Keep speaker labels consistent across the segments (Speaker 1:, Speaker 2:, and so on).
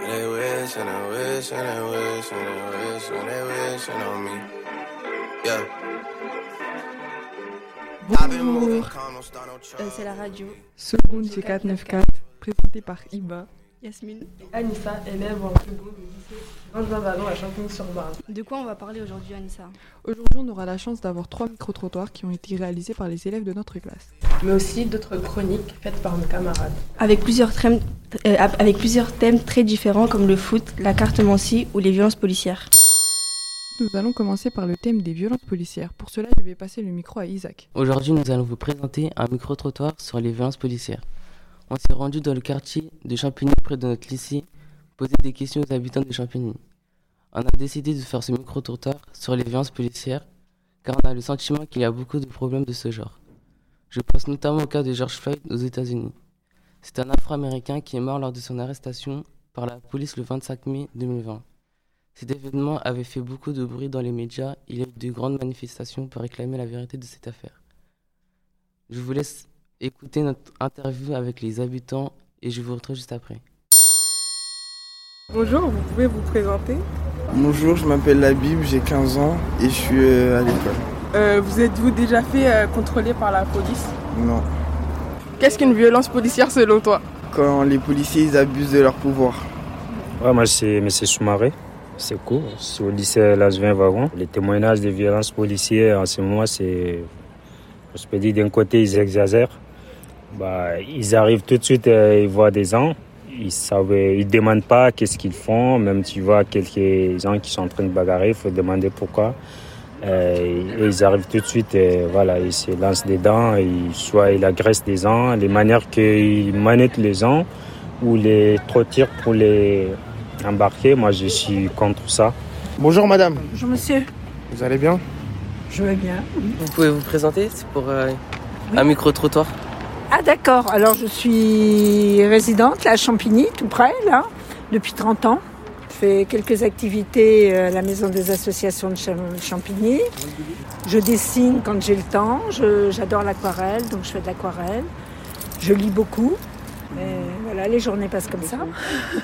Speaker 1: They wish and they wish and they wish and they wish and they wish on me. Yeah. I've been moving
Speaker 2: Bonjour,
Speaker 3: Euh, c'est la radio.
Speaker 2: seconde G494, présenté par Iba.
Speaker 3: Yasmine.
Speaker 2: Anissa, élève en seconde au lycée Benjamin Vallon à Champigny-sur-Marne.
Speaker 3: De quoi on va parler aujourd'hui, Anissa?
Speaker 2: Aujourd'hui, on aura la chance d'avoir trois micro-trottoirs qui ont été réalisés par les élèves de notre classe. Mais aussi d'autres chroniques faites par nos camarades.
Speaker 3: avec plusieurs, thèmes, euh, avec plusieurs thèmes très différents comme le foot, la cartomancie ou les violences policières.
Speaker 2: Nous allons commencer par le thème des violences policières. Pour cela, je vais passer le micro à Isaac.
Speaker 4: Aujourd'hui, nous allons vous présenter un micro-trottoir sur les violences policières. On s'est rendu dans le quartier de Champigny près de notre lycée, poser des questions aux habitants de Champigny. On a décidé de faire ce micro-trottoir sur les violences policières, car on a le sentiment qu'il y a beaucoup de problèmes de ce genre. Je pense notamment au cas de George Floyd aux États-Unis. C'est un Afro-Américain qui est mort lors de son arrestation par la police le 25 mai 2020. Cet événement avait fait beaucoup de bruit dans les médias. Il y a eu de grandes manifestations pour réclamer la vérité de cette affaire. Je vous laisse écouter notre interview avec les habitants et je vous retrouve juste après.
Speaker 2: Bonjour, vous pouvez vous présenter
Speaker 5: Bonjour, je m'appelle Labib, j'ai 15 ans et je suis euh, à l'école.
Speaker 2: Euh, Vous êtes-vous déjà fait euh, contrôler par la police?
Speaker 5: Non.
Speaker 2: Qu'est-ce qu'une violence policière selon toi?
Speaker 5: Quand les policiers ils abusent de leur pouvoir.
Speaker 6: Ouais, moi, c'est M. Soumaré. C'est cool. C'est au lycée Lasvin Vagon. Les témoignages des violences policières en ce moment, c'est. Je peux dire d'un côté, ils exagèrent. Bah, ils arrivent tout de suite, euh, ils voient des gens. Ils savent, ils demandent pas qu'est-ce qu'ils font. Même tu vois quelques gens qui sont en train de bagarrer, il faut demander pourquoi. Euh, et ils arrivent tout de suite, et voilà, ils se lancent dedans. Ils, soit ils agressent des gens, les manières qu'ils manettent les gens ou les trottirent pour les embarquer. Moi, je suis contre ça.
Speaker 5: Bonjour madame,
Speaker 7: Bonjour monsieur,
Speaker 5: vous allez bien?
Speaker 7: Je vais bien.
Speaker 4: Vous pouvez vous présenter C'est pour euh, un micro-trottoir
Speaker 7: Ah d'accord, alors je suis résidente là, à Champigny, tout près, là, depuis 30 ans. Je fais quelques activités à la maison des associations de Cham- Champigny. Je dessine quand j'ai le temps, j'adore l'aquarelle, donc je fais de l'aquarelle. Je lis beaucoup. Voilà, les journées passent comme ça.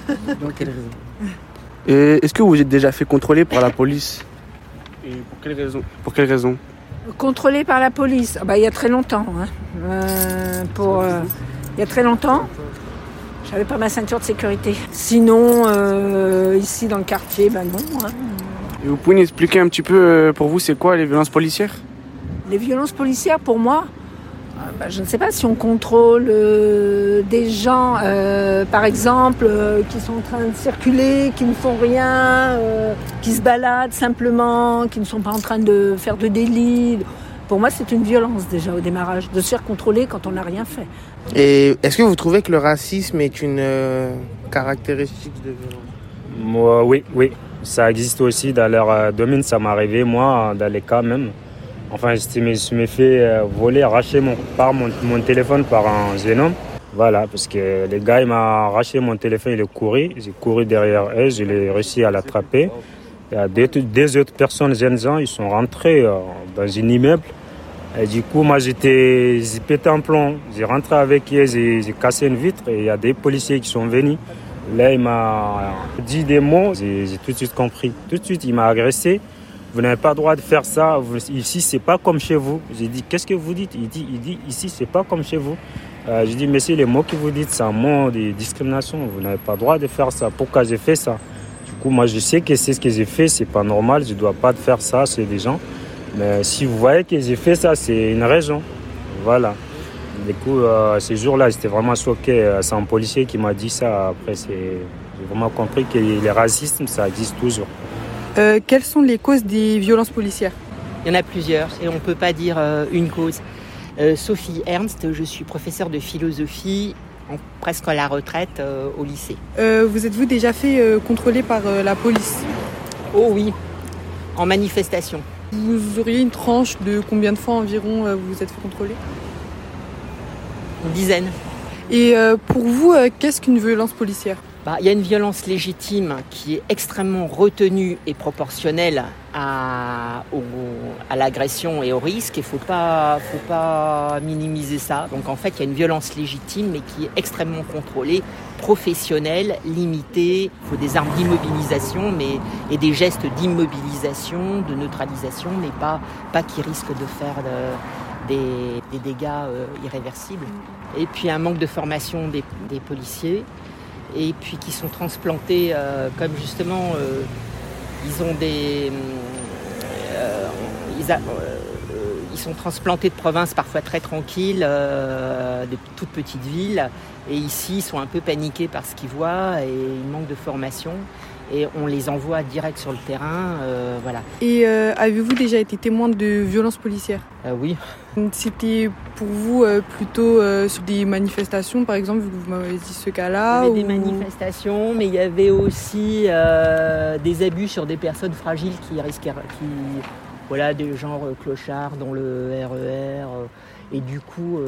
Speaker 4: Pour quelle raison
Speaker 8: Est-ce que vous êtes déjà fait contrôler par la police Et pour quelle raison Pour quelle raison
Speaker 7: Contrôlé par la police, Ah bah, il y a très longtemps. hein. Euh, pour, euh, il y a très longtemps, j'avais pas ma ceinture de sécurité. Sinon, euh, ici dans le quartier, ben non. hein.
Speaker 8: Et vous pouvez nous expliquer un petit peu euh, pour vous c'est quoi les violences policières?
Speaker 7: Les violences policières, pour moi, euh, bah, je ne sais pas si on contrôle euh, des gens, euh, par exemple, euh, qui sont en train de circuler, qui ne font rien, qui se baladent simplement, qui ne sont pas en train de faire de délit. Pour moi, c'est une violence déjà au démarrage, de se faire contrôler quand on n'a rien fait.
Speaker 5: Et est-ce que vous trouvez que le racisme est une euh, caractéristique de
Speaker 6: Moi, oui, oui. Ça existe aussi dans leur euh, domaine. Ça m'est arrivé, moi, dans les cas même. Enfin, je me suis fait euh, voler, arracher mon, par mon, téléphone par un jeune homme. Voilà, parce que le gars, il m'a arraché mon téléphone, il est couru. J'ai couru derrière eux, je l'ai réussi à l'attraper. Deux, deux autres personnes, jeunes gens, ils sont rentrés dans un immeuble. Du coup, moi, j'étais, j'ai pété un plomb. J'ai rentré avec eux, j'ai cassé une vitre et il y a des policiers qui sont venus. Là, il m'a dit des mots, j'ai tout de suite compris. Tout de suite, il m'a agressé. Vous n'avez pas le droit de faire ça. Ici, c'est pas comme chez vous. J'ai dit, qu'est-ce que vous dites? Il dit, il dit, ici, c'est pas comme chez vous. Euh, j'ai dit, monsieur, les mots que vous dites, c'est un mot de discrimination. Vous n'avez pas le droit de faire ça. Pourquoi j'ai fait ça? Du coup, moi, je sais que c'est ce que j'ai fait. C'est pas normal. Je dois pas faire ça chez des gens. Mais si vous voyez que j'ai fait ça, c'est une raison. Voilà. Du coup, euh, ce jour-là, j'étais vraiment choqué. Euh, C'est un policier qui m'a dit ça. Après, j'ai vraiment compris que le racisme, ça existe toujours.
Speaker 2: Euh, Quelles sont les causes des violences policières?
Speaker 9: Il y en a plusieurs et on ne peut pas dire euh, une cause. Euh, Sophie Ernst, je suis professeure de philosophie en- presque à la retraite euh, au lycée.
Speaker 2: Euh, Vous êtes-vous déjà fait euh, contrôler par euh, la police?
Speaker 9: Oh oui, en manifestation.
Speaker 2: Vous auriez une tranche de combien de fois environ euh, vous vous êtes fait contrôler?
Speaker 9: Une dizaine.
Speaker 2: Et euh, pour vous, euh, qu'est-ce qu'une violence policière?
Speaker 9: Il y a une violence légitime qui est extrêmement retenue et proportionnelle à, l'agression et au risque. Il ne faut pas, minimiser ça. Donc en fait, il y a une violence légitime, mais qui est extrêmement contrôlée, professionnelle, limitée. Il faut des armes d'immobilisation et des gestes d'immobilisation, de neutralisation, mais pas, qui risquent de faire des, des, dégâts euh, irréversibles. Et puis un manque de formation des policiers et puis qui sont transplantés euh, comme justement euh, ils ont des euh, ils, sont transplantés de provinces parfois très tranquilles, de toutes petites villes, et ici ils sont un peu paniqués par ce qu'ils voient et ils manquent de formation et on les envoie direct sur le terrain. Euh, voilà.
Speaker 10: Et euh, avez-vous déjà été témoin de violences policières?
Speaker 9: Euh, Oui.
Speaker 10: C'était pour vous plutôt sur des manifestations, par exemple, vu que vous m'avez dit ce cas-là
Speaker 9: Il y avait des manifestations, mais il y avait aussi des abus sur des personnes fragiles qui risquaient, qui, voilà, des genres clochards dans le RER. E et du coup,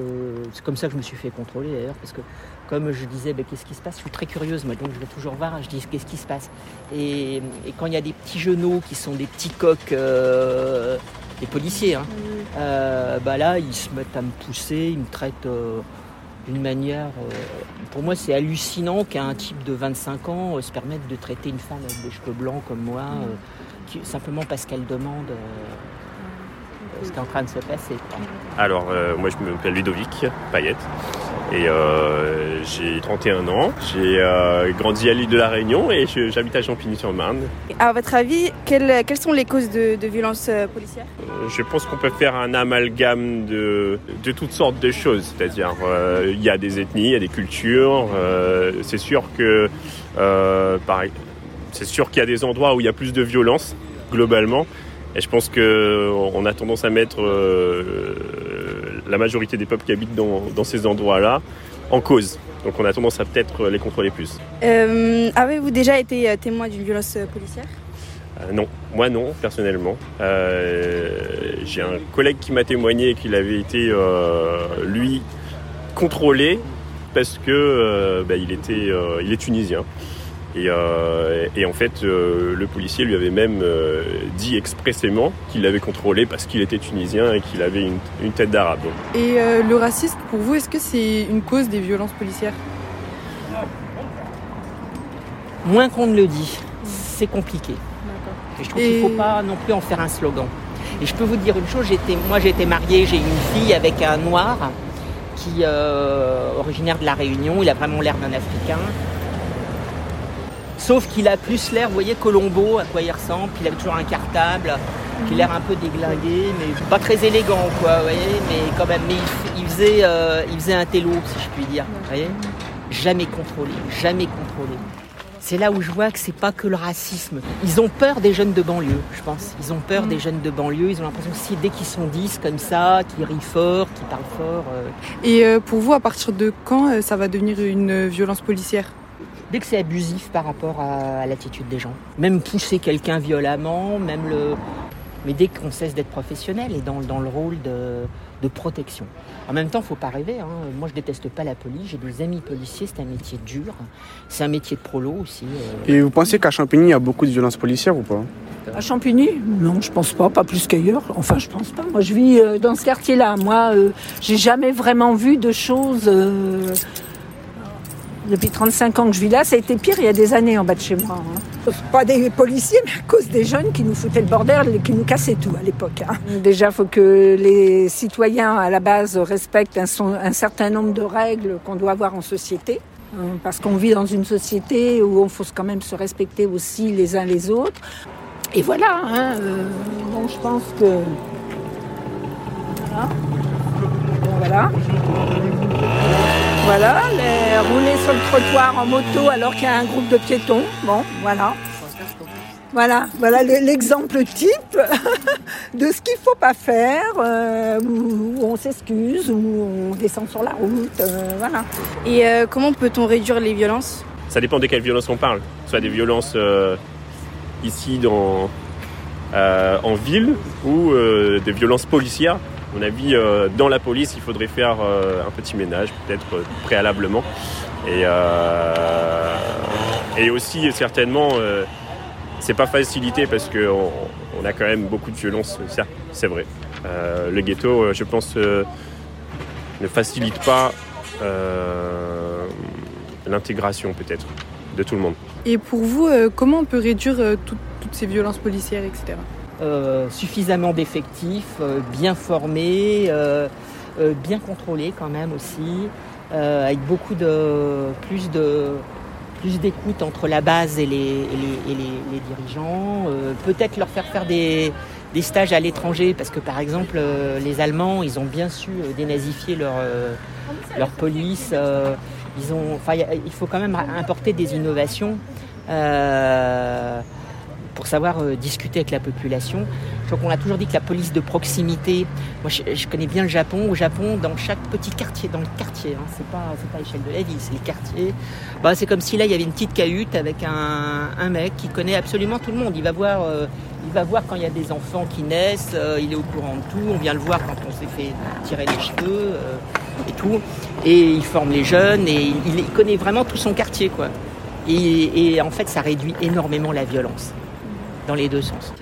Speaker 9: c'est comme ça que je me suis fait contrôler d'ailleurs, parce que comme je disais, ben, qu'est-ce qui se passe? Je suis très curieuse, moi, donc je vais toujours voir, je dis qu'est-ce qui se passe? Et, quand il y a des petits genoux qui sont des petits coqs, euh, des policiers, hein, euh, bah là, ils se mettent à me pousser, ils me traitent euh, d'une manière. pour moi, c'est hallucinant qu'un type de 25 ans se permette de traiter une femme avec des cheveux blancs comme moi, simplement parce qu'elle demande ce qui est en train de se passer.
Speaker 11: Alors, moi, je m'appelle Ludovic Payette. Et euh, j'ai 31 ans, j'ai euh, grandi à l'île de la Réunion et j'habite à Champigny-sur-Marne.
Speaker 12: À votre avis, quelles, quelles, sont les causes de, de violences euh, policières?
Speaker 11: Je pense qu'on peut faire un amalgame de, de toutes sortes de choses. C'est-à-dire, il y a des ethnies, il y a des cultures. c'est sûr que, c'est sûr qu'il y a des endroits où il y a plus de violence globalement. Et je pense qu'on a tendance à mettre la majorité des peuples qui habitent dans, ces endroits-là en cause. Donc on a tendance à peut-être les contrôler plus.
Speaker 12: Euh, avez-vous déjà été euh, témoin d'une violence euh, policière?
Speaker 11: Non, moi non, personnellement. J'ai un collègue qui m'a témoigné qu'il avait été, lui, contrôlé parce que bah, il, était, il est tunisien. Euh, et, en fait, euh, le policier lui avait même euh, dit expressément qu'il l'avait contrôlé parce qu'il était tunisien et qu'il avait une, tête d'arabe.
Speaker 10: Et le racisme, pour vous, est-ce que c'est une cause des violences policières?
Speaker 9: Moins qu'on ne le dit. C'est compliqué. Et je trouve qu'il ne faut pas non plus en faire un slogan. Et je peux vous dire une chose, moi j'ai été mariée, j'ai une fille avec un noir qui originaire de la Réunion, il a vraiment l'air d'un Africain. Sauf qu'il a plus l'air, vous voyez, Colombo, à quoi il ressemble, puis il avait toujours un cartable, qui a l'air un peu déglingué, mais pas très élégant, quoi, vous voyez, mais quand même, mais il, faisait, euh, il faisait un télo, si je puis dire, vous voyez Jamais contrôlé, jamais contrôlé. C'est là où je vois que c'est pas que le racisme. Ils ont peur des jeunes de banlieue, je pense. Ils ont peur des mm. jeunes de banlieue. Ils ont l'impression que dès qu'ils sont 10 comme ça, qu'ils rient fort, qu'ils parlent fort. Euh,
Speaker 10: Et euh, pour vous, à partir de quand ça va devenir une violence policière?
Speaker 9: Dès que c'est abusif par rapport à, l'attitude des gens. Même pousser quelqu'un violemment, même le... Mais dès qu'on cesse d'être professionnel et dans, dans le rôle de, protection. En même temps, il ne faut pas rêver. Hein. Moi, je déteste pas la police. J'ai des amis policiers. C'est un métier dur. C'est un métier de prolo aussi.
Speaker 13: Euh. Et vous pensez qu'à Champigny, il y a beaucoup de violences policières ou pas?
Speaker 7: À Champigny? Non, je pense pas, pas plus qu'ailleurs. Enfin, je pense pas. Moi, je vis euh, dans ce quartier-là. Moi, euh, j'ai jamais vraiment vu de choses depuis 35 ans que je vis là, ça a été pire il y a des années en bas de chez moi. Hein. Pas des policiers, mais à cause des jeunes qui nous foutaient le bordel et qui nous cassaient tout à l'époque. Hein. Déjà, il faut que les citoyens, à la base, respectent un, certain nombre de règles qu'on doit avoir en société. Hein, parce qu'on vit dans une société où il faut quand même se respecter aussi les uns les autres. Et voilà, hein, euh, je pense que... Voilà. voilà. Voilà, les, rouler sur le trottoir en moto alors qu'il y a un groupe de piétons. Bon, voilà. Voilà, voilà l'exemple type de ce qu'il ne faut pas faire, euh, où on s'excuse, où on descend sur la route, euh, voilà.
Speaker 12: Et euh, comment peut-on réduire les violences?
Speaker 11: Ça dépend de quelles violences on parle. Soit des violences ici dans, en ville ou des violences policières à mon avis, euh, dans la police, il faudrait faire euh, un petit ménage, peut-être euh, préalablement. Et aussi, certainement, c'est pas facilité parce qu'on on a quand même beaucoup de violence, c'est vrai. Le ghetto, je pense, ne facilite pas l'intégration peut-être de tout le monde.
Speaker 14: Et pour vous, comment on peut réduire tout- toutes ces violences policières, etc.
Speaker 9: Euh, suffisamment d'effectifs, euh, bien formés, euh, bien contrôlés quand même aussi, avec beaucoup de plus de plus d'écoute entre la base et les, dirigeants. Peut-être leur faire faire des, des stages à l'étranger, parce que par exemple, les Allemands, ils ont bien su dénazifier leur, leur police. ils ont, il faut quand même importer des innovations. Pour savoir euh, discuter avec la population. Crois qu'on a toujours dit que la police de proximité, moi je, connais bien le Japon, au Japon, dans chaque petit quartier, dans le quartier, hein, c'est pas, pas l'échelle de la ville, c'est le quartier, bah, c'est comme si là il y avait une petite cahute avec un, mec qui connaît absolument tout le monde. Il va voir, euh, il va voir quand il y a des enfants qui naissent, euh, il est au courant de tout, on vient le voir quand on s'est fait tirer les cheveux et tout. Et il forme les jeunes et il, connaît vraiment tout son quartier quoi. Et en fait ça réduit énormément la violence dans les deux sens.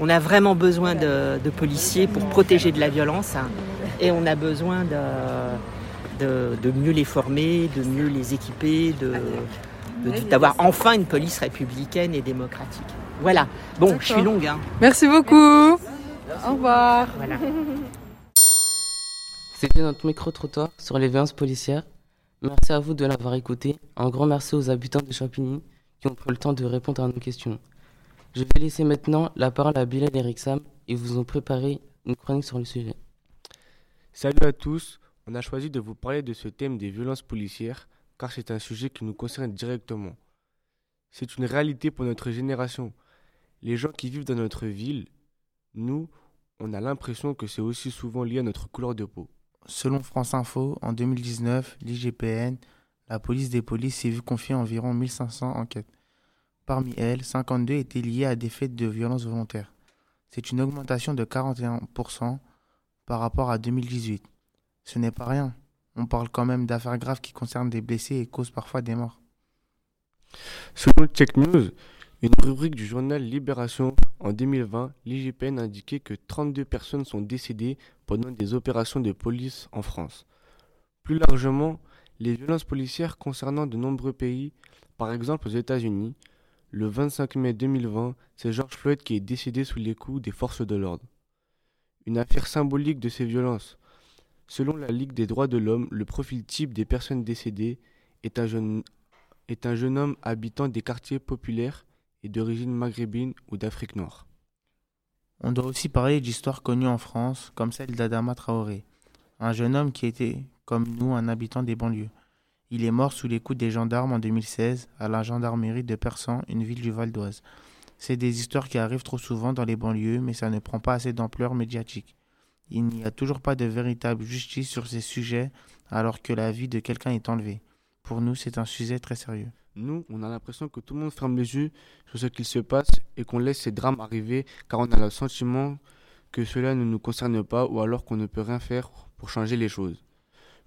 Speaker 9: On a vraiment besoin de, de policiers pour protéger de la violence hein, et on a besoin de, de, de mieux les former, de mieux les équiper, de, de- d'avoir enfin une police républicaine et démocratique. Voilà. Bon, je suis longue. Hein.
Speaker 14: Merci beaucoup. Au revoir.
Speaker 9: Voilà.
Speaker 4: C'était notre micro-trottoir sur les violences policières. Merci à vous de l'avoir écouté. Un grand merci aux habitants de Champigny qui ont pris le temps de répondre à nos questions. Je vais laisser maintenant la parole à Bilal et Rixam. Ils vous ont préparé une chronique sur le sujet.
Speaker 13: Salut à tous, on a choisi de vous parler de ce thème des violences policières car c'est un sujet qui nous concerne directement. C'est une réalité pour notre génération. Les gens qui vivent dans notre ville, nous, on a l'impression que c'est aussi souvent lié à notre couleur de peau.
Speaker 15: Selon France Info, en 2019, l'IGPN, la police des polices s'est vue confier environ 1500 enquêtes. Parmi elles, 52 étaient liées à des faits de violence volontaire. C'est une augmentation de 41% par rapport à 2018. Ce n'est pas rien. On parle quand même d'affaires graves qui concernent des blessés et causent parfois des morts.
Speaker 13: Selon Check News, une rubrique du journal Libération, en 2020, l'IGPN indiquait que 32 personnes sont décédées pendant des opérations de police en France. Plus largement, les violences policières concernant de nombreux pays, par exemple aux États-Unis, le 25 mai 2020, c'est George Floyd qui est décédé sous les coups des forces de l'ordre. Une affaire symbolique de ces violences. Selon la Ligue des droits de l'homme, le profil type des personnes décédées est un jeune, est un jeune homme habitant des quartiers populaires et d'origine maghrébine ou d'Afrique noire.
Speaker 15: On doit aussi parler d'histoires connues en France, comme celle d'Adama Traoré, un jeune homme qui était, comme nous, un habitant des banlieues. Il est mort sous les coups des gendarmes en 2016 à la gendarmerie de Persan, une ville du Val d'Oise. C'est des histoires qui arrivent trop souvent dans les banlieues, mais ça ne prend pas assez d'ampleur médiatique. Il n'y a toujours pas de véritable justice sur ces sujets alors que la vie de quelqu'un est enlevée. Pour nous, c'est un sujet très sérieux.
Speaker 13: Nous, on a l'impression que tout le monde ferme les yeux sur ce qu'il se passe et qu'on laisse ces drames arriver car on a le sentiment que cela ne nous concerne pas ou alors qu'on ne peut rien faire pour changer les choses.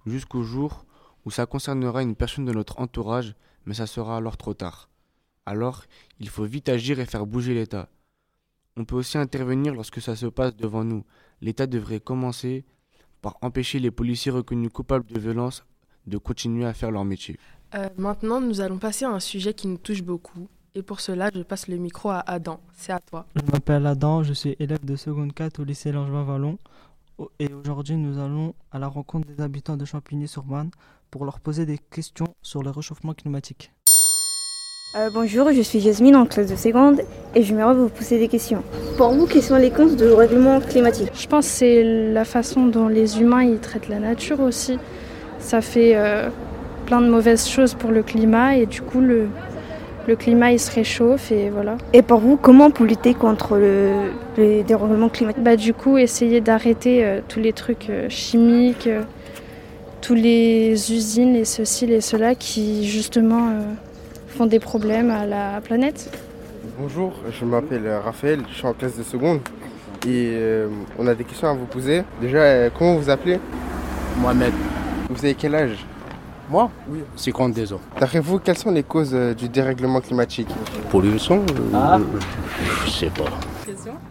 Speaker 13: Jusqu'au jour où ça concernera une personne de notre entourage, mais ça sera alors trop tard. Alors, il faut vite agir et faire bouger l'État. On peut aussi intervenir lorsque ça se passe devant nous. L'État devrait commencer par empêcher les policiers reconnus coupables de violence de continuer à faire leur métier.
Speaker 16: Euh, maintenant, nous allons passer à un sujet qui nous touche beaucoup. Et pour cela, je passe le micro à Adam. C'est à toi.
Speaker 17: Je m'appelle Adam, je suis élève de seconde 4 au lycée Langevin Vallon. Au- Et aujourd'hui, nous allons à la rencontre des habitants de Champigny-sur-Marne pour leur poser des questions sur le réchauffement climatique.
Speaker 18: Euh, bonjour, je suis Jasmine en classe de seconde et j'aimerais vous poser des questions. Pour vous, quelles sont les causes du règlement climatique?
Speaker 2: Je pense que c'est la façon dont les humains ils traitent la nature aussi. Ça fait euh, plein de mauvaises choses pour le climat et du coup le, le climat il se réchauffe et voilà.
Speaker 18: Et pour vous, comment pour lutter contre le, le dérèglement climatique?
Speaker 2: Bah du coup essayer d'arrêter euh, tous les trucs euh, chimiques, euh, tous les usines et ceci et cela qui justement euh, font des problèmes à la planète.
Speaker 19: Bonjour, je m'appelle Raphaël, je suis en classe de seconde et euh, on a des questions à vous poser. Déjà, euh, comment vous appelez?
Speaker 20: Mohamed.
Speaker 19: Vous avez quel âge?
Speaker 21: Moi?
Speaker 19: Oui.
Speaker 21: 52 ans.
Speaker 19: D'après vous, quelles sont les causes euh, du dérèglement climatique?
Speaker 21: Pollution?
Speaker 19: Ah.
Speaker 21: Je sais pas.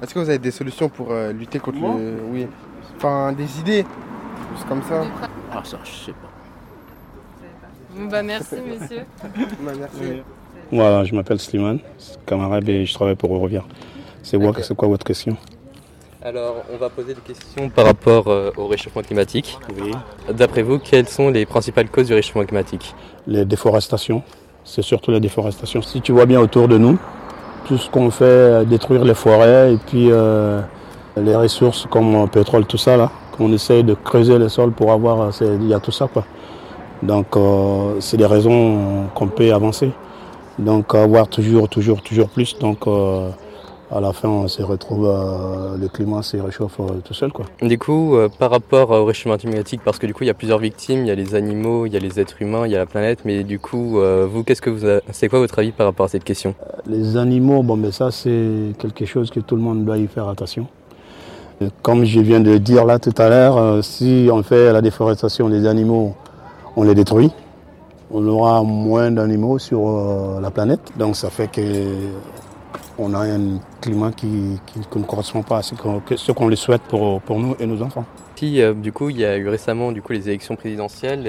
Speaker 19: Est-ce que vous avez des solutions pour euh, lutter contre le. Oui. Enfin, des idées? Juste comme ça
Speaker 21: Ah, ça, je sais pas.
Speaker 16: Bon, bah merci, monsieur.
Speaker 19: Bah, merci.
Speaker 22: Voilà, je m'appelle Slimane, camarade et je travaille pour Eurovia. C'est quoi, c'est quoi votre question?
Speaker 23: Alors, on va poser des questions par rapport euh, au réchauffement climatique. D'après vous, quelles sont les principales causes du réchauffement climatique?
Speaker 22: Les déforestations, c'est surtout la déforestation. Si tu vois bien autour de nous, tout ce qu'on fait, euh, détruire les forêts et puis euh, les ressources comme pétrole, tout ça là, qu'on essaye de creuser le sol pour avoir, euh, il y a tout ça quoi. Donc euh, c'est des raisons qu'on peut avancer. Donc avoir toujours, toujours, toujours plus. Donc euh, à la fin, on se retrouve, euh, le climat se réchauffe euh, tout seul quoi.
Speaker 23: Du coup, euh, par rapport au réchauffement climatique, parce que du coup, il y a plusieurs victimes, il y a les animaux, il y a les êtres humains, il y a la planète, mais du coup, euh, vous, qu'est-ce que vous, a- c'est quoi votre avis par rapport à cette question?
Speaker 22: Les animaux, bon, mais ça, c'est quelque chose que tout le monde doit y faire attention. Comme je viens de le dire là tout à l'heure, euh, si on fait la déforestation des animaux, on les détruit. On aura moins d'animaux sur euh, la planète. Donc ça fait que on a un climat qui, qui- ne correspond pas à ce qu'on qu'on le souhaite pour, pour nous et nos enfants.
Speaker 23: Puis, euh, du coup, il y a eu récemment du coup les élections présidentielles.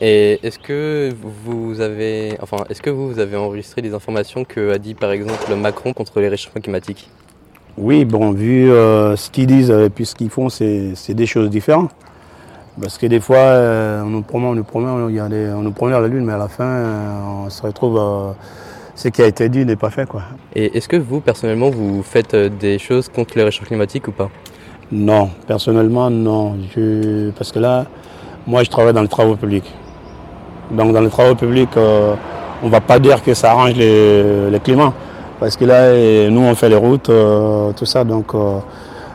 Speaker 23: et est-ce que vous avez, enfin, est-ce que vous avez enregistré des informations que a dit par exemple Macron contre les réchauffements climatiques?
Speaker 22: Oui, bon, vu euh, ce qu'ils disent et puis ce qu'ils font, c'est des choses différentes. Parce que des fois, euh, on nous promet, on nous promet, on, il y a des- on nous promet à la lune, mais à la fin, euh, on se retrouve, euh, ce qui a été dit n'est pas fait, quoi.
Speaker 23: Et est-ce que vous, personnellement, vous faites euh, des choses contre les réchauffements climatiques ou pas?
Speaker 22: Non, personnellement, non. Je, parce que là, moi, je travaille dans les travaux publics. Donc, dans les travaux publics, euh, on ne va pas dire que ça arrange les- le climat. Parce que là, nous, on fait les routes, euh, tout ça. Donc, euh,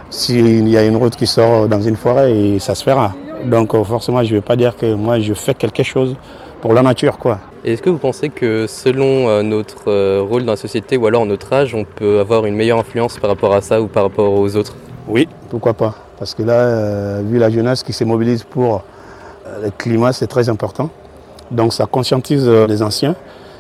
Speaker 22: s'il y a une route qui sort dans une forêt, et ça se fera. Donc, euh, forcément, je ne vais pas dire que moi, je fais quelque chose pour la nature, quoi.
Speaker 23: Est-ce que vous pensez que selon notre rôle dans la société ou alors notre âge, on peut avoir une meilleure influence par rapport à ça ou par rapport aux autres?
Speaker 22: Oui, pourquoi pas? Parce que là, euh, vu la jeunesse qui se mobilise pour euh, le climat, c'est très important. Donc ça conscientise euh, les anciens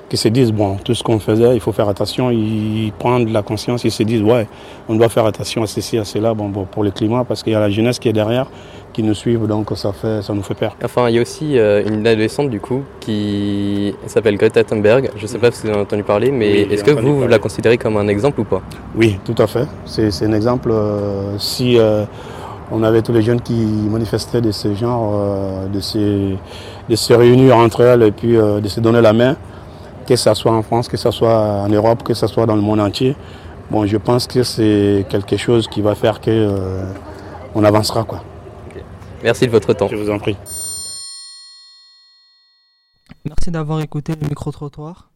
Speaker 22: qui se disent, bon, tout ce qu'on faisait, il faut faire attention, ils prennent de la conscience, ils se disent, ouais, on doit faire attention à ceci, à cela, bon, bon, pour le climat, parce qu'il y a la jeunesse qui est derrière, qui nous suivent, donc ça, fait, ça nous fait peur.
Speaker 23: Enfin, il y a aussi euh, une adolescente du coup qui s'appelle Greta Thunberg. Je ne sais pas si vous en avez entendu parler, mais
Speaker 22: Oui,
Speaker 23: est-ce que vous, vous la considérez comme un exemple ou pas?
Speaker 22: Oui, tout à fait. C'est c'est un exemple. euh, si euh, on avait tous les jeunes qui manifestaient de ce genre, euh, de, se, de se réunir entre elles et puis euh, de se donner la main, que ce soit en France, que ce soit en Europe, que ce soit dans le monde entier, bon, je pense que c'est quelque chose qui va faire que euh, on avancera. Quoi.
Speaker 23: Merci de votre temps.
Speaker 22: Je vous en prie.
Speaker 17: Merci d'avoir écouté le micro-trottoir.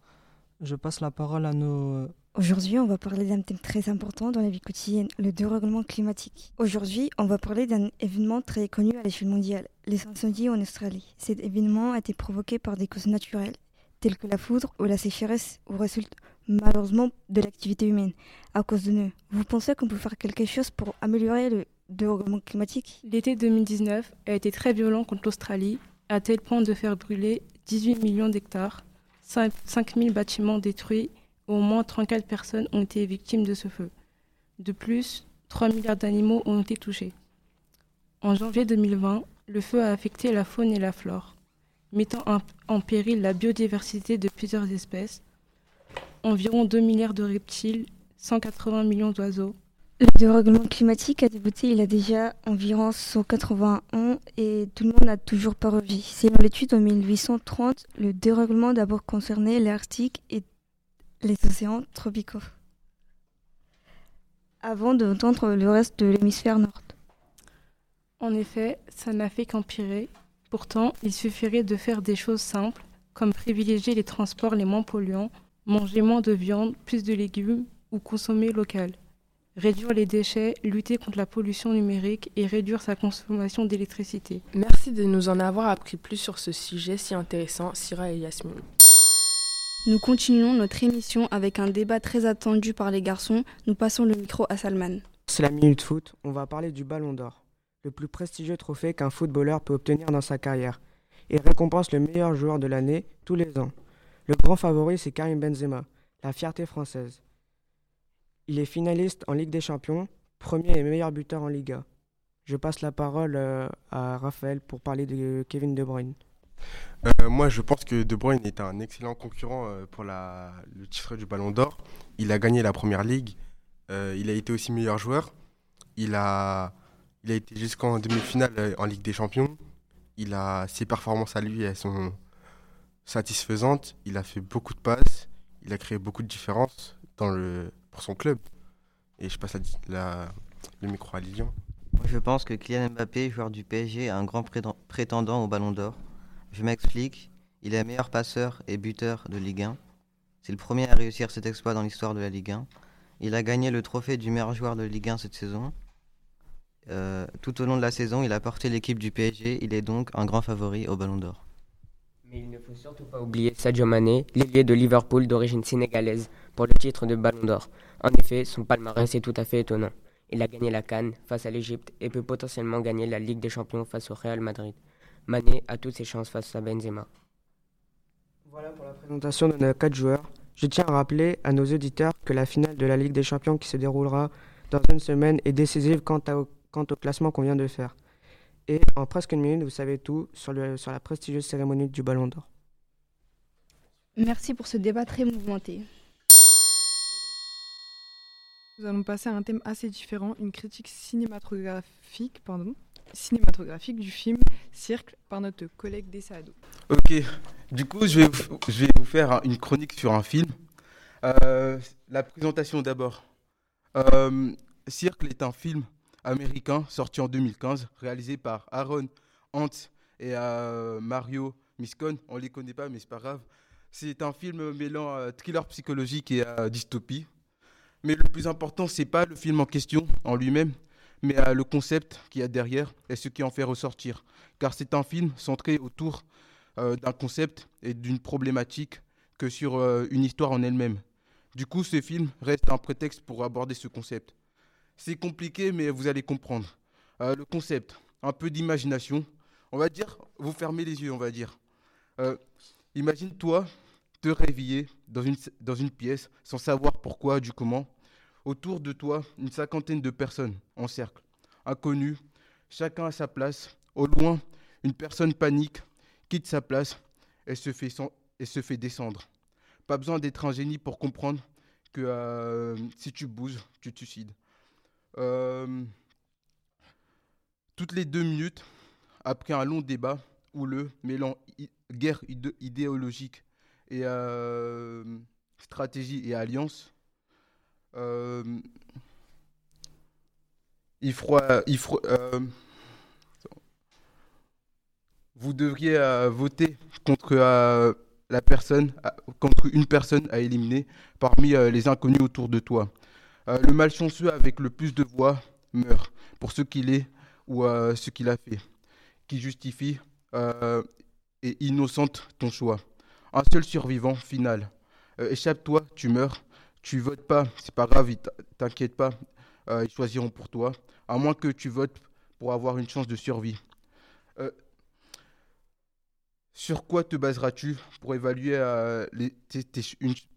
Speaker 17: Je passe la parole à nos...
Speaker 18: Aujourd'hui, on va parler d'un thème très important dans la vie quotidienne, le dérèglement climatique. Aujourd'hui, on va parler d'un événement très connu à l'échelle mondiale, les incendies en Australie. Cet événement a été provoqué par des causes naturelles, telles que la foudre ou la sécheresse, ou résulte malheureusement de l'activité humaine à cause de nous. Vous pensez qu'on peut faire quelque chose pour améliorer le dérèglement climatique?
Speaker 24: L'été 2019 a été très violent contre l'Australie, à tel point de faire brûler 18 millions d'hectares, 5 000 bâtiments détruits, au moins 34 personnes ont été victimes de ce feu. De plus, 3 milliards d'animaux ont été touchés. En janvier 2020, le feu a affecté la faune et la flore, mettant en- péril la biodiversité de plusieurs espèces, environ 2 milliards de reptiles, 180 millions d'oiseaux,
Speaker 18: Le dérèglement climatique a débuté il y a déjà environ 180 ans et tout le monde n'a toujours pas revu. Selon l'étude en 1830, le dérèglement d'abord concernait l'Arctique et les océans tropicaux. Avant d'entendre le reste de l'hémisphère nord.
Speaker 24: En effet, ça n'a fait qu'empirer. Pourtant, il suffirait de faire des choses simples, comme privilégier les transports les moins polluants, manger moins de viande, plus de légumes ou consommer local. Réduire les déchets, lutter contre la pollution numérique et réduire sa consommation d'électricité.
Speaker 16: Merci de nous en avoir appris plus sur ce sujet si intéressant, Syrah et Yasmine.
Speaker 12: Nous continuons notre émission avec un débat très attendu par les garçons. Nous passons le micro à Salman.
Speaker 25: C'est la minute foot, on va parler du Ballon d'Or, le plus prestigieux trophée qu'un footballeur peut obtenir dans sa carrière. et récompense le meilleur joueur de l'année tous les ans. Le grand favori, c'est Karim Benzema, la fierté française. Il est finaliste en Ligue des Champions, premier et meilleur buteur en Liga. Je passe la parole euh, à Raphaël pour parler de Kevin De Bruyne.
Speaker 19: Euh, moi, je pense que De Bruyne est un excellent concurrent euh, pour le titre du Ballon d'Or. Il a gagné la Première Ligue. Il a été aussi meilleur joueur. Il a, il a été jusqu'en demi-finale euh, en Ligue des Champions. Il a ses performances à lui, elles sont satisfaisantes. Il a fait beaucoup de passes. Il a créé beaucoup de différences le, pour son club. Et je passe le micro à Lilian.
Speaker 26: Je pense que Kylian Mbappé, joueur du PSG, est un grand préten- prétendant au Ballon d'Or. Je m'explique. Il est meilleur passeur et buteur de Ligue 1. C'est le premier à réussir cet exploit dans l'histoire de la Ligue 1. Il a gagné le trophée du meilleur joueur de Ligue 1 cette saison. Euh, tout au long de la saison, il a porté l'équipe du PSG. Il est donc un grand favori au Ballon d'Or.
Speaker 27: Mais il ne faut surtout pas oublier Sadio Mané, l'ailier de Liverpool d'origine sénégalaise, pour le titre de Ballon d'Or. En effet, son palmarès est tout à fait étonnant. Il a gagné la Cannes face à l'Égypte et peut potentiellement gagner la Ligue des Champions face au Real Madrid. Mané a toutes ses chances face à Benzema.
Speaker 25: Voilà pour la présentation de nos quatre joueurs. Je tiens à rappeler à nos auditeurs que la finale de la Ligue des Champions qui se déroulera dans une semaine est décisive quant, à- quant au classement qu'on vient de faire. Et en presque une minute, vous savez tout sur, le, sur la prestigieuse cérémonie du Ballon d'Or.
Speaker 12: Merci pour ce débat très mouvementé.
Speaker 10: Nous allons passer à un thème assez différent, une critique cinématographique, pardon, cinématographique du film Cirque par notre collègue Dessado.
Speaker 28: Ok, du coup, je vais vous, je vais vous faire un- une chronique sur un film. Euh, la présentation d'abord. Euh, Circle est un film américain sorti en 2015, réalisé par Aaron Hunt et euh, Mario Miscon. On les connaît pas, mais c'est pas grave. C'est un film mêlant euh, thriller psychologique et euh, dystopie. Mais le plus important, c'est pas le film en question en lui-même, mais euh, le concept qu'il y a derrière et ce qui en fait ressortir. Car c'est un film centré autour euh, d'un concept et d'une problématique que sur une histoire en elle-même. Du coup, ce film reste un prétexte pour aborder ce concept. C'est compliqué, mais vous allez comprendre. Euh, le concept, un peu d'imagination. On va dire, vous fermez les yeux, on va dire. Euh, Imagine-toi te réveiller dans une, pièce sans savoir pourquoi, du comment. Autour de toi, une cinquantaine de personnes en cercle, inconnues, chacun à sa place. Au loin, une personne panique, quitte sa place et se fait, sen- et se fait descendre. Pas besoin d'être un génie pour comprendre que euh, si tu bouges, tu te suicides. Euh, toutes les deux minutes, après un long débat houleux mêlant guerre idé- idéologique et euh, stratégie et alliance, euh, il froid, vous devriez voter contre la personne, contre une personne à éliminer parmi les inconnus autour de toi. Euh, le malchanceux avec le plus de voix meurt pour ce qu'il est ou euh, ce qu'il a fait, qui justifie euh, et innocente ton choix. Un seul survivant final. Échappe-toi, tu meurs. Tu votes pas, c'est pas grave, t'inquiète pas, ils choisiront pour toi, à moins que tu votes pour avoir une chance de survie. Sur quoi te baseras-tu pour évaluer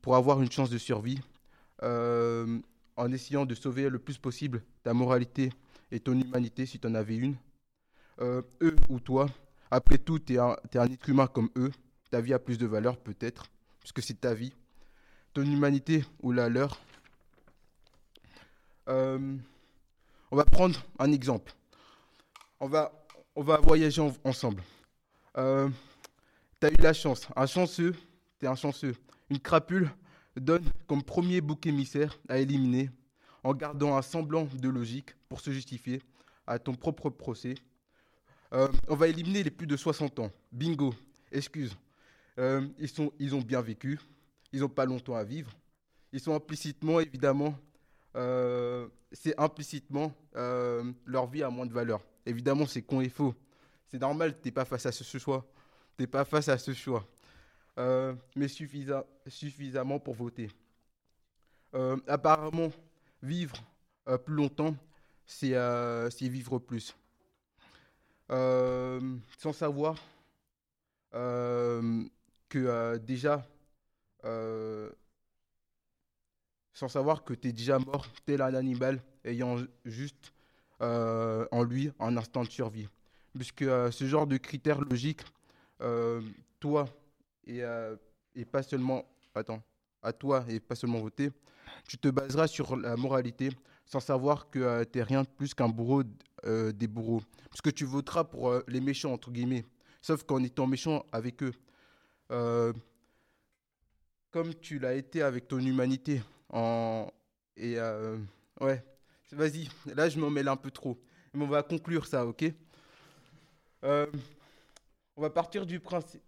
Speaker 28: pour avoir une chance de survie? En essayant de sauver le plus possible ta moralité et ton humanité si tu en avais une Euh, Eux ou toi, après tout, tu es, un être humain comme eux, ta vie a plus de valeur peut-être, puisque c'est ta vie. Ton humanité ou la leur. Euh, on va prendre un exemple. On va, voyager en- ensemble. Euh, tu as eu la chance, un chanceux, tu un chanceux. Une crapule donne comme premier bouc émissaire à éliminer en gardant un semblant de logique pour se justifier à ton propre procès. Euh, on va éliminer les plus de 60 ans. Bingo, excuse. Euh, ils, sont, ils ont bien vécu, ils n'ont pas longtemps à vivre. Ils sont implicitement, évidemment, euh, c'est implicitement leur vie a moins de valeur. Évidemment, c'est con et faux. C'est normal, tu n'es pas face à ce choix. Tu n'es pas face à ce choix. Euh, mais suffisa- suffisamment pour voter. Euh, apparemment, vivre euh, plus longtemps, c'est vivre plus. Sans savoir que déjà, sans savoir que tu es déjà mort, tel un animal ayant juste en lui un instant de survie. Puisque ce genre de critères logiques, toi, et, euh, et pas seulement, attends, à toi et pas seulement voter, tu te baseras sur la moralité sans savoir que tu n'es rien de plus qu'un bourreau euh, des bourreaux. Parce que tu voteras pour euh, les méchants, entre guillemets, sauf qu'en étant méchant avec eux. Euh, comme tu l'as été avec ton humanité. En... Et euh, ouais, vas-y, là je m'en mêle un peu trop. Mais on va conclure ça, ok? Euh, On va partir du principe.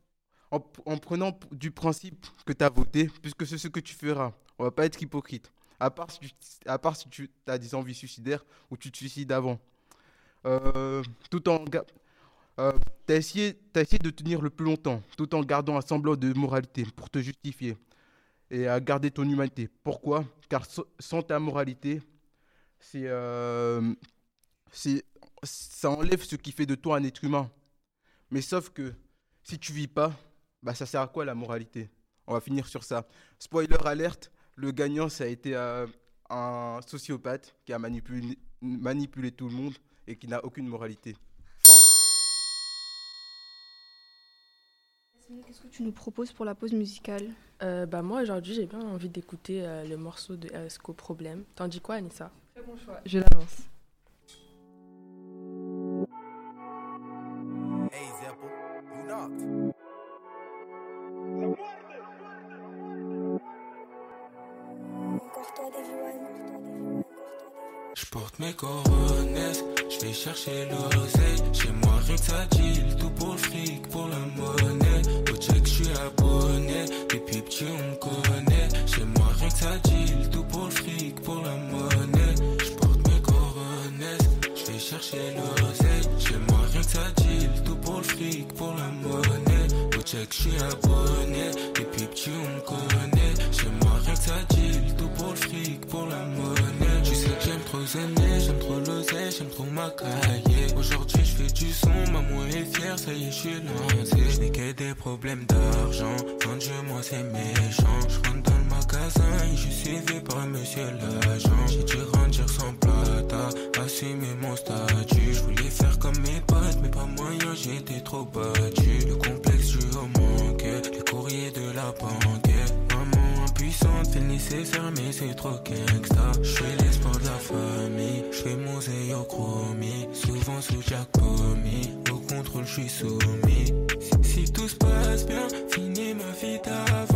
Speaker 28: En, en prenant du principe que tu as voté, puisque c'est ce que tu feras. On va pas être hypocrite. À part si tu, à part si tu as des envies suicidaires ou tu te suicides avant. Euh, tout en. Euh, t'as essayé, t'as essayé de tenir le plus longtemps, tout en gardant un semblant de moralité pour te justifier et à garder ton humanité. Pourquoi? Car sans ta moralité, c'est, euh, ça enlève ce qui fait de toi un être humain. Mais sauf que si tu vis pas, bah ça sert à quoi la moralité? On va finir sur ça. Spoiler alerte, le gagnant ça a été euh, un sociopathe qui a manipulé, manipulé tout le monde et qui n'a aucune moralité. Fin.
Speaker 12: Qu'est-ce que tu nous proposes pour la pause musicale?
Speaker 16: Euh, bah moi aujourd'hui j'ai bien envie d'écouter euh, le morceau de Esco Problème. T'en dis quoi Anissa?
Speaker 10: Très bon choix. Je l'annonce.
Speaker 29: Mes coronesses, je vais chercher l'oseille. Chez moi, rien que ça tout pour le fric, pour la monnaie. Au check, je suis abonné, depuis petit, on me connaît. Chez moi, rien que ça tout pour le fric, pour la monnaie. Je porte mes coronesses, je vais chercher l'oseille. Chez moi, rien que ça tout pour le fric, pour la monnaie. Au check, je suis abonné, depuis petit, on me connaît. Chez moi, rien que ça tout pour le fric, pour la monnaie. Tu sais que j'aime trop aimer, Aujourd'hui, je fais du son, maman est fière, ça y est, je suis lancé. Je que des problèmes d'argent, fin du mois, c'est méchant. Je rentre dans le magasin et je suis suivi par monsieur l'agent. J'ai dû rendre sans plata, assumer mon statut. Je voulais faire comme mes potes, mais pas moyen, j'étais trop battu. Le complexe du haut manque, les courriers de la banque. Nécessaire, mais c'est trop gangsta. Je suis l'espoir de la famille, je fais mon zé au chromie. Souvent sous Jack au contrôle, je suis soumis. Si, si tout se passe bien, finis ma vie d'avant.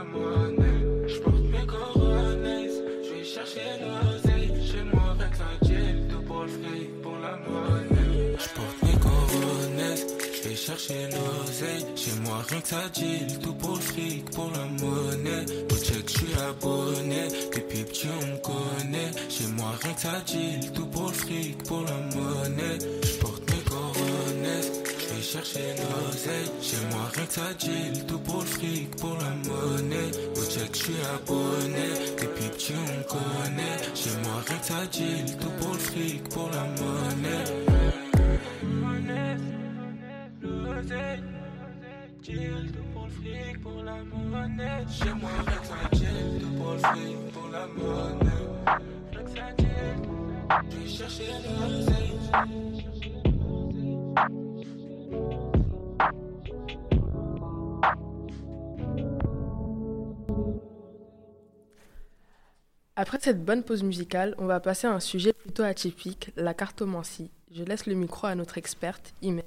Speaker 29: La monnaie. Je porte mes coronesses, je vais chercher l'oseille, chez moi avec un gel, tout pour le pour la monnaie. Je porte mes coronesses, je vais chercher l'oseille, chez moi rien que ça deal, tout pour le fric, pour la monnaie. Au check, je suis abonné, depuis petit on me connaît. Chez moi rien que ça deal, tout pour le fric, pour la monnaie. Chercher l'oseille. Chez moi rien que ça deal, tout pour le fric, pour la monnaie. Au check, je suis abonné, depuis petit on connaît. Chez moi rien que ça deal, tout pour le fric, pour la monnaie. L'oseille, deal, tout pour le fric, pour la monnaie. Chez moi rien que tout pour le fric, pour la monnaie. Rien que ça je vais l'oseille.
Speaker 16: Après cette bonne pause musicale, on va passer à un sujet plutôt atypique, la cartomancie. Je laisse le micro à notre experte, Imen.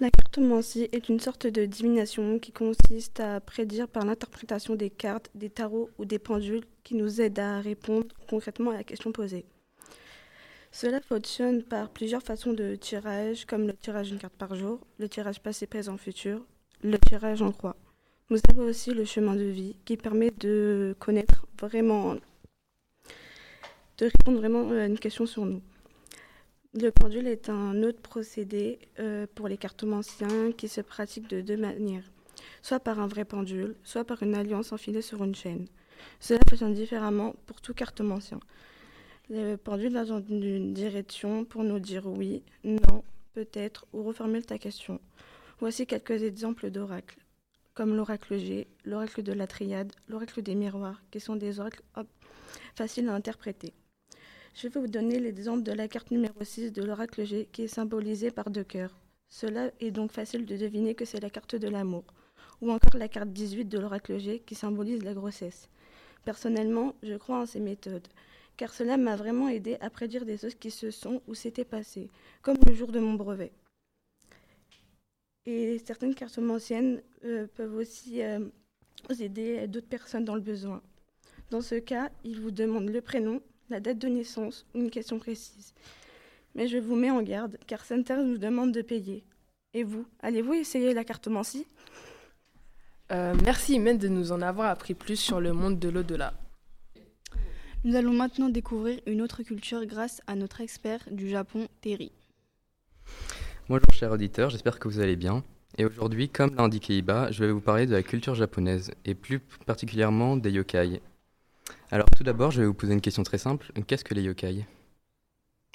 Speaker 12: La cartomancie est une sorte de divination qui consiste à prédire par l'interprétation des cartes, des tarots ou des pendules qui nous aident à répondre concrètement à la question posée. Cela fonctionne par plusieurs façons de tirage, comme le tirage d'une carte par jour, le tirage passé, présent, futur, le tirage en croix. Vous avez aussi le chemin de vie qui permet de connaître vraiment, de répondre vraiment à une question sur nous. Le pendule est un autre procédé euh, pour les cartomanciens qui se pratique de deux manières, soit par un vrai pendule, soit par une alliance enfilée sur une chaîne. Cela fonctionne différemment pour tout cartomancien. Le pendule a une direction pour nous dire oui, non, peut-être ou reformule ta question. Voici quelques exemples d'oracles, comme l'oracle G, l'oracle de la triade, l'oracle des miroirs, qui sont des oracles faciles à interpréter. Je vais vous donner l'exemple de la carte numéro 6 de l'oracle G qui est symbolisée par deux cœurs. Cela est donc facile de deviner que c'est la carte de l'amour. Ou encore la carte 18 de l'oracle G qui symbolise la grossesse. Personnellement, je crois en ces méthodes, car cela m'a vraiment aidé à prédire des choses qui se sont ou s'étaient passées, comme le jour de mon brevet. Et certaines cartes anciennes euh, peuvent aussi euh, aider d'autres personnes dans le besoin. Dans ce cas, ils vous demandent le prénom, la date de naissance ou une question précise. Mais je vous mets en garde, car Center nous demande de payer. Et vous, allez-vous essayer la carte Mancy
Speaker 16: Euh, merci Imen de nous en avoir appris plus sur le monde de l'au-delà.
Speaker 3: Nous allons maintenant découvrir une autre culture grâce à notre expert du Japon, Terry.
Speaker 23: Bonjour chers auditeurs, j'espère que vous allez bien. Et aujourd'hui, comme l'a indiqué Iba, je vais vous parler de la culture japonaise, et plus particulièrement des yokai. Alors tout d'abord, je vais vous poser une question très simple. Qu'est-ce que les yokai?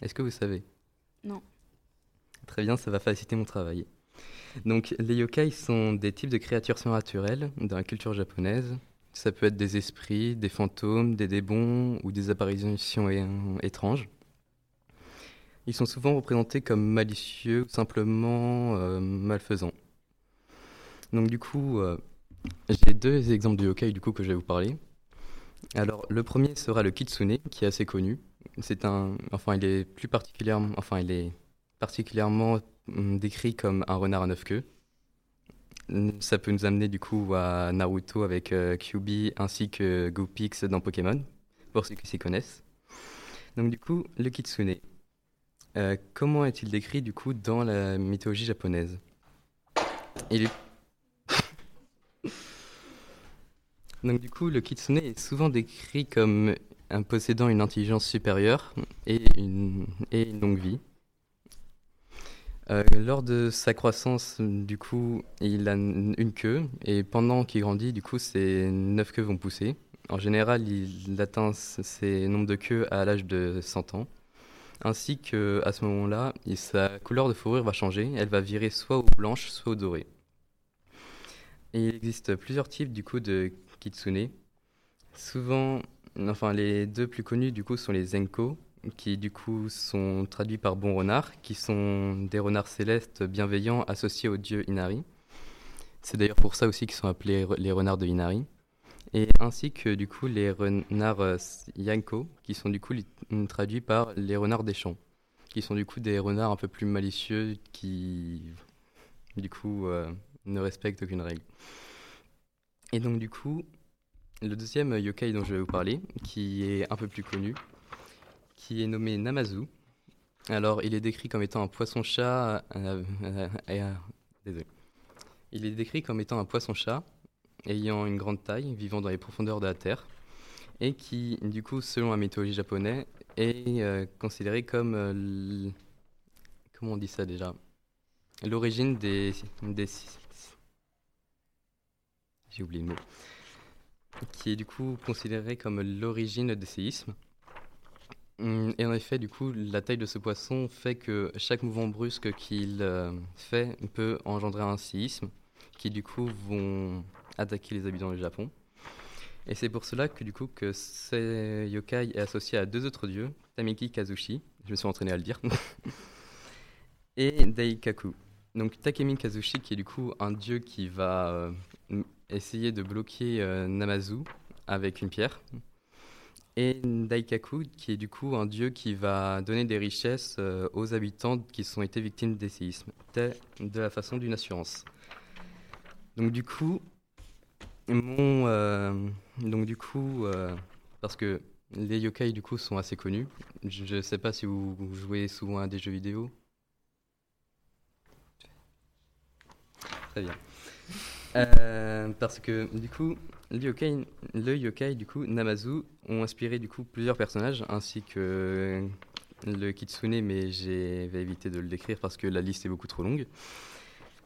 Speaker 23: Est-ce que vous savez?
Speaker 3: Non.
Speaker 23: Très bien, ça va faciliter mon travail. Donc les yokai sont des types de créatures surnaturelles dans la culture japonaise. Ça peut être des esprits, des fantômes, des démons ou des apparitions étranges. Ils sont souvent représentés comme malicieux ou simplement euh, malfaisants. Donc du coup, euh, j'ai deux exemples de du coup que je vais vous parler. Alors le premier sera le kitsune qui est assez connu. C'est un, enfin il est plus particulièrement, enfin il est particulièrement hum, décrit comme un renard à neuf queues. Ça peut nous amener du coup à Naruto avec euh, Kyuubi ainsi que Goopix dans Pokémon, pour ceux qui s'y connaissent. Donc du coup, le kitsune. Euh, comment est-il décrit du coup dans la mythologie japonaise? Le kitsune est souvent décrit comme possédant une intelligence supérieure et une, longue vie. Euh, lors de sa croissance, du coup, il a une queue et pendant qu'il grandit, du coup, ses neuf queues vont pousser. En général, il atteint ces nombres de queues à l'âge de 100 ans. Ainsi que à ce moment-là, sa couleur de fourrure va changer. Elle va virer soit au blanche, soit au doré. Il existe plusieurs types du coup de kitsune. Souvent, enfin les deux plus connus du coup sont les zenko, qui du coup sont traduits par bons renards, qui sont des renards célestes bienveillants associés au dieu Inari. C'est d'ailleurs pour ça aussi qu'ils sont appelés les renards de Inari. Et ainsi que du coup les renards euh, yanko, qui sont du coup li- traduits par les renards des champs, qui sont du coup des renards un peu plus malicieux qui du coup euh, ne respectent aucune règle. Et donc du coup, le deuxième yokai dont je vais vous parler, qui est un peu plus connu, qui est nommé Namazu. Alors, il est décrit comme étant un poisson-chat. euh, désolé. Il est décrit comme étant un poisson-chat ayant une grande taille, vivant dans les profondeurs de la terre, et qui, du coup, selon la mythologie japonaise, est euh, considéré comme euh, comment on dit ça déjà? L'origine des, des j'ai oublié le mot, qui est du coup considéré comme l'origine des séismes. Hum, Et en effet, du coup, la taille de ce poisson fait que chaque mouvement brusque qu'il euh, fait peut engendrer un séisme, qui du coup vont attaquer les habitants du Japon. Et c'est pour cela que du coup que ce yokai est associé à deux autres dieux, Tamiki Kazushi, je me suis entraîné à le dire, et Daikaku. Donc Takemi Kazushi qui est du coup un dieu qui va euh, essayer de bloquer euh, Namazu avec une pierre. Et Daikaku qui est du coup un dieu qui va donner des richesses euh, aux habitants qui ont été victimes des séismes, de la façon d'une assurance. Donc du coup, mon, euh, donc du coup, euh, parce que les yokai du coup sont assez connus. Je ne sais pas si vous jouez souvent à des jeux vidéo. Très bien. Euh, parce que du coup, le yokai, le yokai du coup Namazu ont inspiré du coup plusieurs personnages ainsi que le kitsune, mais j'ai vais éviter de le décrire parce que la liste est beaucoup trop longue.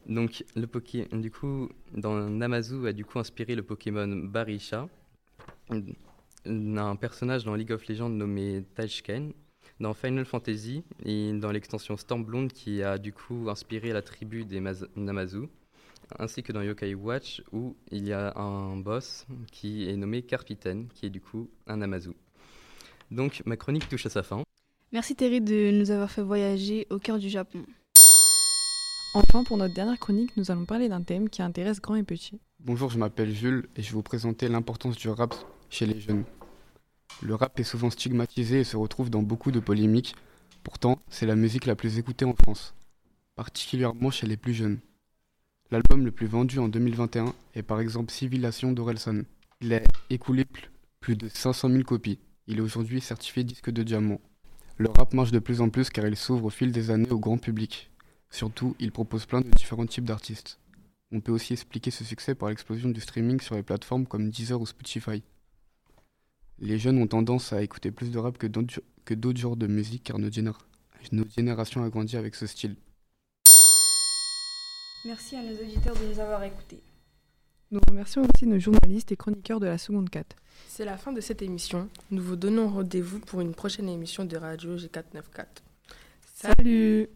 Speaker 23: Donc, le Poké, du coup, dans Namazu a du coup inspiré le Pokémon Barisha, un personnage dans League of Legends nommé Taichken, dans Final Fantasy et dans l'extension Stormblonde qui a du coup inspiré la tribu des Maz- Namazu, ainsi que dans Yokai Watch où il y a un boss qui est nommé Carpiten, qui est du coup un Namazu. Donc ma chronique touche à sa fin.
Speaker 3: Merci Terry de nous avoir fait voyager au cœur du Japon.
Speaker 10: Enfin, pour notre dernière chronique, nous allons parler d'un thème qui intéresse grand et petit.
Speaker 30: Bonjour, je m'appelle Jules et je vais vous présenter l'importance du rap chez les jeunes. Le rap est souvent stigmatisé et se retrouve dans beaucoup de polémiques. Pourtant, c'est la musique la plus écoutée en France, particulièrement chez les plus jeunes. L'album le plus vendu en 2021 est par exemple Civilization d'Orelsan. Il a écoulé pl- plus de 500 000 copies. Il est aujourd'hui certifié disque de diamant. Le rap marche de plus en plus car il s'ouvre au fil des années au grand public. Surtout, il propose plein de différents types d'artistes. On peut aussi expliquer ce succès par l'explosion du streaming sur les plateformes comme Deezer ou Spotify. Les jeunes ont tendance à écouter plus de rap que d'autres genres de musique car notre, généra- notre génération a grandi avec ce style.
Speaker 3: Merci à nos auditeurs de nous avoir écoutés.
Speaker 10: Nous remercions aussi nos journalistes et chroniqueurs de la seconde 4.
Speaker 16: C'est la fin de cette émission. Nous vous donnons rendez-vous pour une prochaine émission de Radio G494.
Speaker 10: Salut